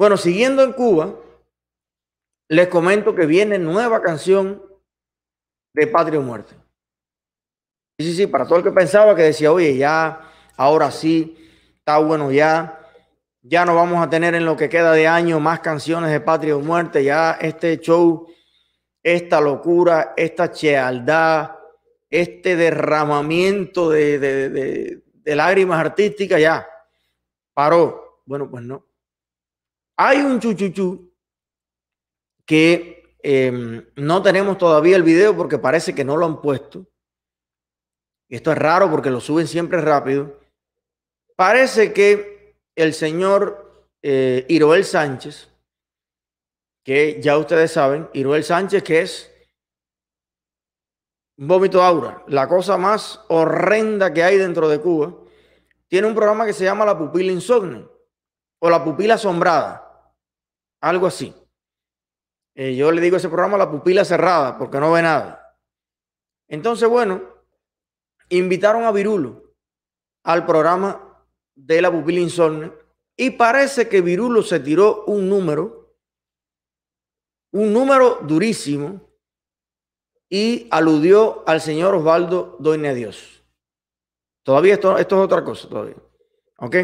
Bueno, siguiendo en Cuba, les comento que viene nueva canción de Patria o Muerte. Sí, sí, sí, para todo el que pensaba que decía, oye, ya, ahora sí, está bueno ya, ya no vamos a tener en lo que queda de año más canciones de Patria o Muerte, ya este show, esta locura, esta chealdad, este derramamiento de, de lágrimas artísticas, ya, paró. Bueno, pues no. Hay un chuchuchú que em, no tenemos todavía el video porque parece que no lo han puesto. Esto es raro porque lo suben siempre rápido. Parece que el señor eh, Iroel Sánchez, que ya ustedes saben, Iroel Sánchez, que es vómito aura, la cosa más horrenda que hay dentro de Cuba, tiene un programa que se llama La Pupila Insomne o La Pupila Asombrada algo así. Eh, yo le digo a ese programa la pupila cerrada porque no ve nada. Entonces, bueno, invitaron a Virulo al programa de la pupila insomne y parece que Virulo se tiró un número, un número durísimo y aludió al señor Osvaldo Doine Dios. Todavía esto, esto es otra cosa, todavía. ¿Ok?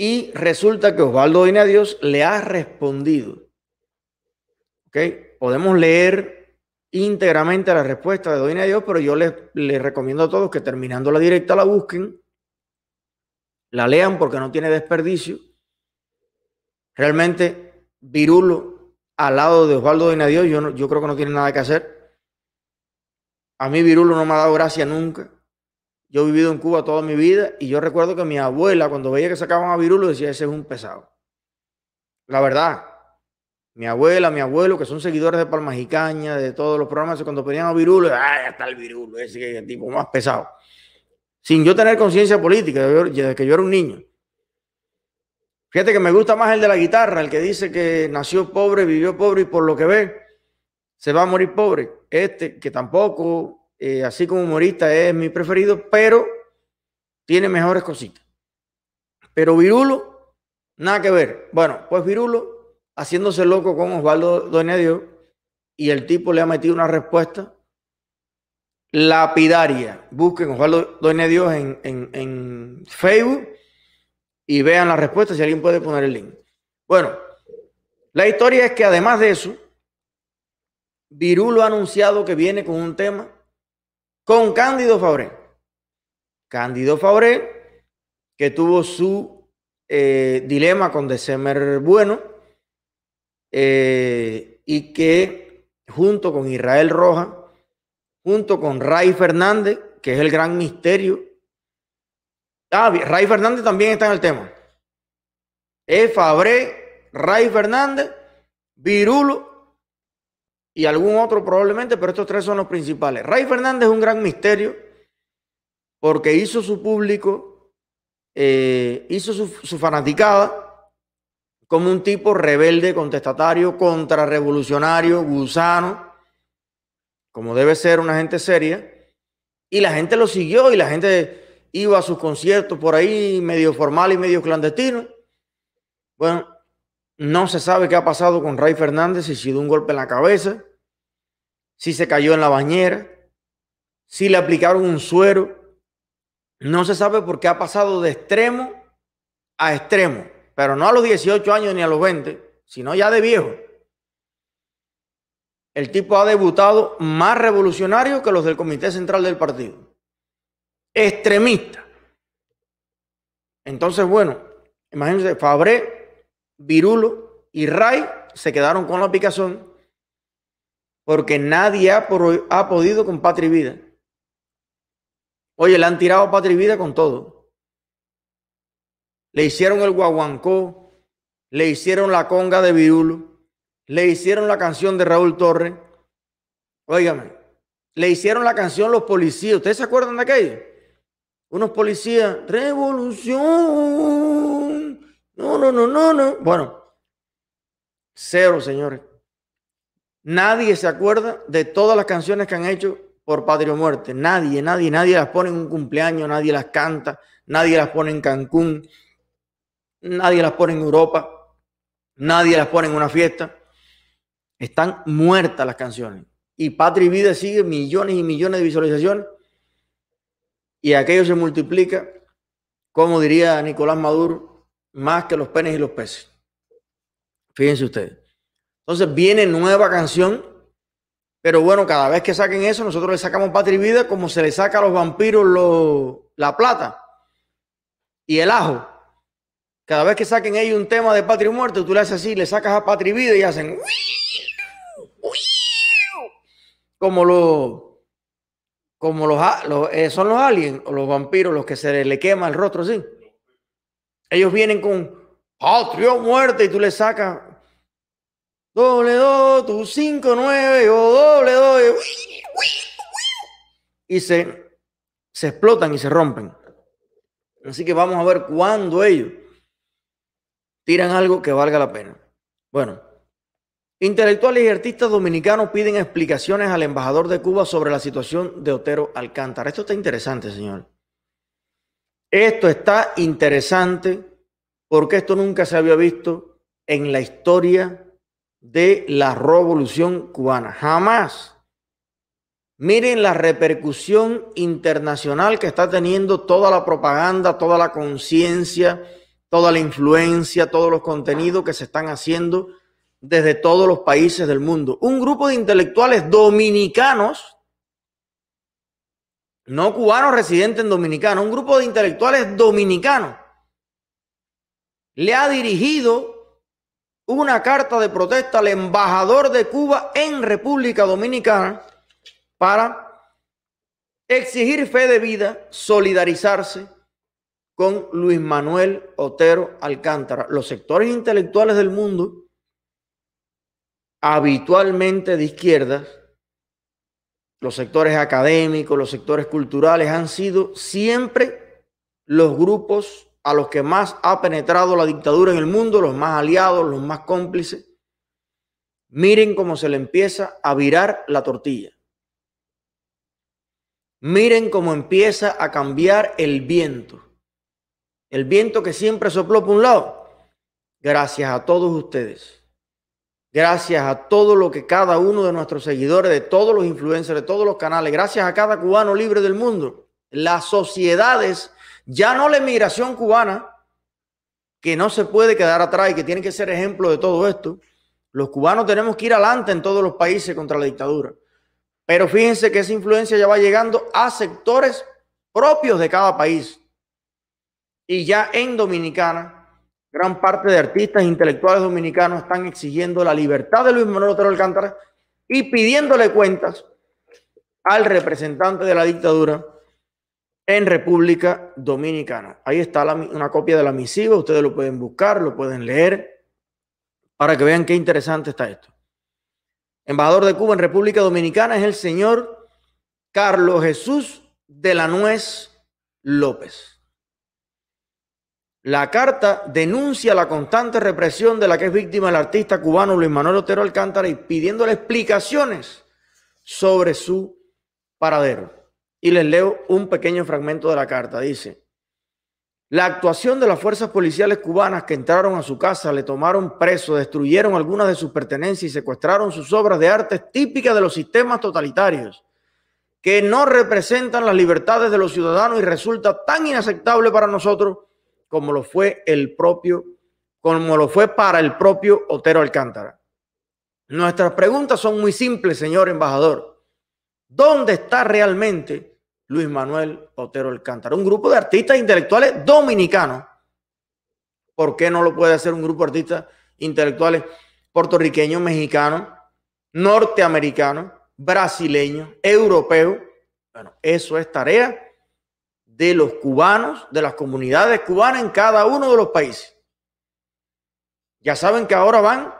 Y resulta que Osvaldo Doine a Dios le ha respondido. ¿Ok? Podemos leer íntegramente la respuesta de Doine a Dios, pero yo les, les recomiendo a todos que terminando la directa la busquen, la lean porque no tiene desperdicio. Realmente, Virulo al lado de Osvaldo Doine a Dios, yo, yo creo que no tiene nada que hacer. A mí Virulo no me ha dado gracia nunca. Yo he vivido en Cuba toda mi vida y yo recuerdo que mi abuela, cuando veía que sacaban a Virulo, decía, ese es un pesado. La verdad, mi abuela, mi abuelo, que son seguidores de Palma Caña, de todos los programas, cuando ponían a Virulo, ¡ay, ya está el Virulo! Ese es el tipo más pesado. Sin yo tener conciencia política, desde que yo era un niño. Fíjate que me gusta más el de la guitarra, el que dice que nació pobre, vivió pobre y por lo que ve, se va a morir pobre. Este, que tampoco eh, así como humorista es mi preferido, pero tiene mejores cositas. Pero Virulo, nada que ver. Bueno, pues Virulo, haciéndose loco con Osvaldo Dios, y el tipo le ha metido una respuesta lapidaria. Busquen Osvaldo Doña Dios en, en Facebook y vean la respuesta si alguien puede poner el link. Bueno, la historia es que además de eso, Virulo ha anunciado que viene con un tema con Cándido Fabré. Cándido Fabré, que tuvo su eh, dilema con December Bueno eh, y que junto con Israel Roja, junto con Ray Fernández, que es el gran misterio. Ah, Ray Fernández también está en el tema. Es Fabré, Ray Fernández, Virulo y algún otro probablemente, pero estos tres son los principales. Ray Fernández es un gran misterio porque hizo su público, eh, hizo su, su, fanaticada como un tipo rebelde, contestatario, contrarrevolucionario, gusano, como debe ser una gente seria. Y la gente lo siguió y la gente iba a sus conciertos por ahí, medio formal y medio clandestino. Bueno, no se sabe qué ha pasado con Ray Fernández, si ha sido un golpe en la cabeza, si se cayó en la bañera, si le aplicaron un suero. No se sabe por qué ha pasado de extremo a extremo, pero no a los 18 años ni a los 20, sino ya de viejo. El tipo ha debutado más revolucionario que los del Comité Central del Partido. Extremista. Entonces, bueno, imagínense, Fabré Virulo y Ray se quedaron con la picazón porque nadie ha, podido con Patria Vida. Oye, le han tirado a Patria Vida con todo. Le hicieron el guaguancó, le hicieron la conga de Virulo, le hicieron la canción de Raúl Torres. Óigame, le hicieron la canción Los Policías. ¿Ustedes se acuerdan de aquello? Unos policías, revolución no, no, no, no, no. Bueno, cero, señores. Nadie se acuerda de todas las canciones que han hecho por Patria o Muerte. Nadie, nadie, nadie las pone en un cumpleaños, nadie las canta, nadie las pone en Cancún, nadie las pone en Europa. Nadie las pone en una fiesta. Están muertas las canciones. Y Patria Vida sigue millones y millones de visualizaciones. Y aquello se multiplica, como diría Nicolás Maduro, más que los penes y los peces. Fíjense ustedes. Entonces viene nueva canción, pero bueno, cada vez que saquen eso, nosotros le sacamos Patria Vida como se le saca a los vampiros la plata y el ajo. Cada vez que saquen ellos un tema de patria y muerte, tú le haces así, le sacas a patria y vida y hacen como los como los, eh, son los aliens o los vampiros los que se le quema el rostro así. Ellos vienen con patria o muerte y tú le sacas doble dos, tu cinco nueve o doble dos y se, se explotan y se rompen. Así que vamos a ver cuándo ellos tiran algo que valga la pena. Bueno, intelectuales y artistas dominicanos piden explicaciones al embajador de Cuba sobre la situación de Otero Alcántara. Esto está interesante, señor. Esto está interesante porque esto nunca se había visto en la historia de la revolución cubana. Jamás. Miren la repercusión internacional que está teniendo toda la propaganda, toda la conciencia, toda la influencia, todos los contenidos que se están haciendo desde todos los países del mundo. Un grupo de intelectuales dominicanos, no cubanos residentes en Dominicana, un grupo de intelectuales dominicanos le ha dirigido una carta de protesta al embajador de Cuba en República Dominicana para exigir fe de vida, solidarizarse con Luis Manuel Otero Alcántara. Los sectores intelectuales del mundo, habitualmente de izquierda, los sectores académicos, los sectores culturales, han sido siempre los grupos a los que más ha penetrado la dictadura en el mundo, los más aliados, los más cómplices. Miren cómo se le empieza a virar la tortilla. Miren cómo empieza a cambiar el viento. El viento que siempre sopló por un lado. Gracias a todos ustedes. Gracias a todo lo que cada uno de nuestros seguidores, de todos los influencers, de todos los canales, gracias a cada cubano libre del mundo. Las sociedades, ya no la emigración cubana, que no se puede quedar atrás y que tiene que ser ejemplo de todo esto. Los cubanos tenemos que ir adelante en todos los países contra la dictadura. Pero fíjense que esa influencia ya va llegando a sectores propios de cada país. Y ya en Dominicana, gran parte de artistas e intelectuales dominicanos están exigiendo la libertad de Luis Manuel Otero Alcántara y pidiéndole cuentas al representante de la dictadura en República Dominicana. Ahí está una copia de la misiva, ustedes lo pueden buscar, lo pueden leer, para que vean qué interesante está esto embajador de Cuba en República Dominicana es el señor Carlos Jesús de la Nuez López. La carta denuncia la constante represión de la que es víctima el artista cubano Luis Manuel Otero Alcántara y pidiéndole explicaciones sobre su paradero. Y les leo un pequeño fragmento de la carta. Dice, la actuación de las fuerzas policiales cubanas que entraron a su casa, le tomaron preso, destruyeron algunas de sus pertenencias y secuestraron sus obras de arte típicas de los sistemas totalitarios, que no representan las libertades de los ciudadanos y resulta tan inaceptable para nosotros como lo fue el propio, como lo fue para el propio Otero Alcántara. Nuestras preguntas son muy simples, señor embajador. ¿Dónde está realmente Luis Manuel Otero Alcántara. Un grupo de artistas intelectuales dominicanos. ¿Por qué no lo puede hacer un grupo de artistas intelectuales puertorriqueños, mexicanos, norteamericanos, brasileños, europeos? Bueno, eso es tarea de los cubanos, de las comunidades cubanas en cada uno de los países. Ya saben que ahora van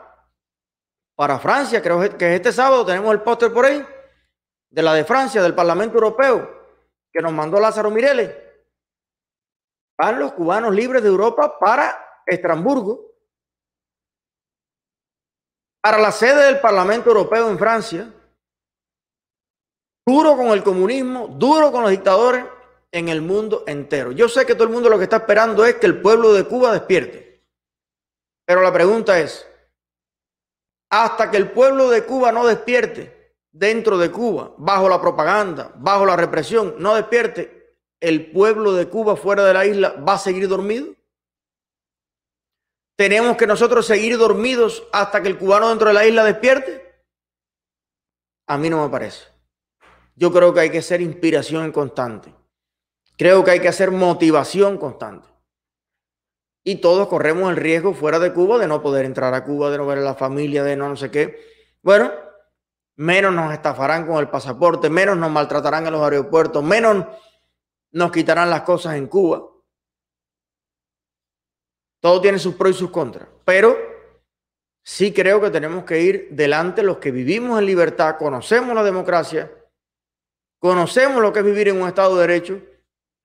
para Francia, creo que este sábado tenemos el póster por ahí, de la de Francia, del Parlamento Europeo, que nos mandó Lázaro Mireles. Van los cubanos libres de Europa para Estrasburgo, para la sede del Parlamento Europeo en Francia, duro con el comunismo, duro con los dictadores en el mundo entero. Yo sé que todo el mundo lo que está esperando es que el pueblo de Cuba despierte. Pero la pregunta es, hasta que el pueblo de Cuba no despierte dentro de Cuba, bajo la propaganda, bajo la represión, no despierte, el pueblo de Cuba fuera de la isla va a seguir dormido. Tenemos que nosotros seguir dormidos hasta que el cubano dentro de la isla despierte. A mí no me parece. Yo creo que hay que ser inspiración constante. Creo que hay que hacer motivación constante. Y todos corremos el riesgo fuera de Cuba de no poder entrar a Cuba, de no ver a la familia, de no, no sé qué. Bueno, menos nos estafarán con el pasaporte, menos nos maltratarán en los aeropuertos, menos nos quitarán las cosas en Cuba. Todo tiene sus pros y sus contras. Pero sí creo que tenemos que ir delante los que vivimos en libertad, conocemos la democracia, conocemos lo que es vivir en un Estado de Derecho,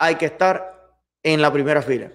hay que estar en la primera fila.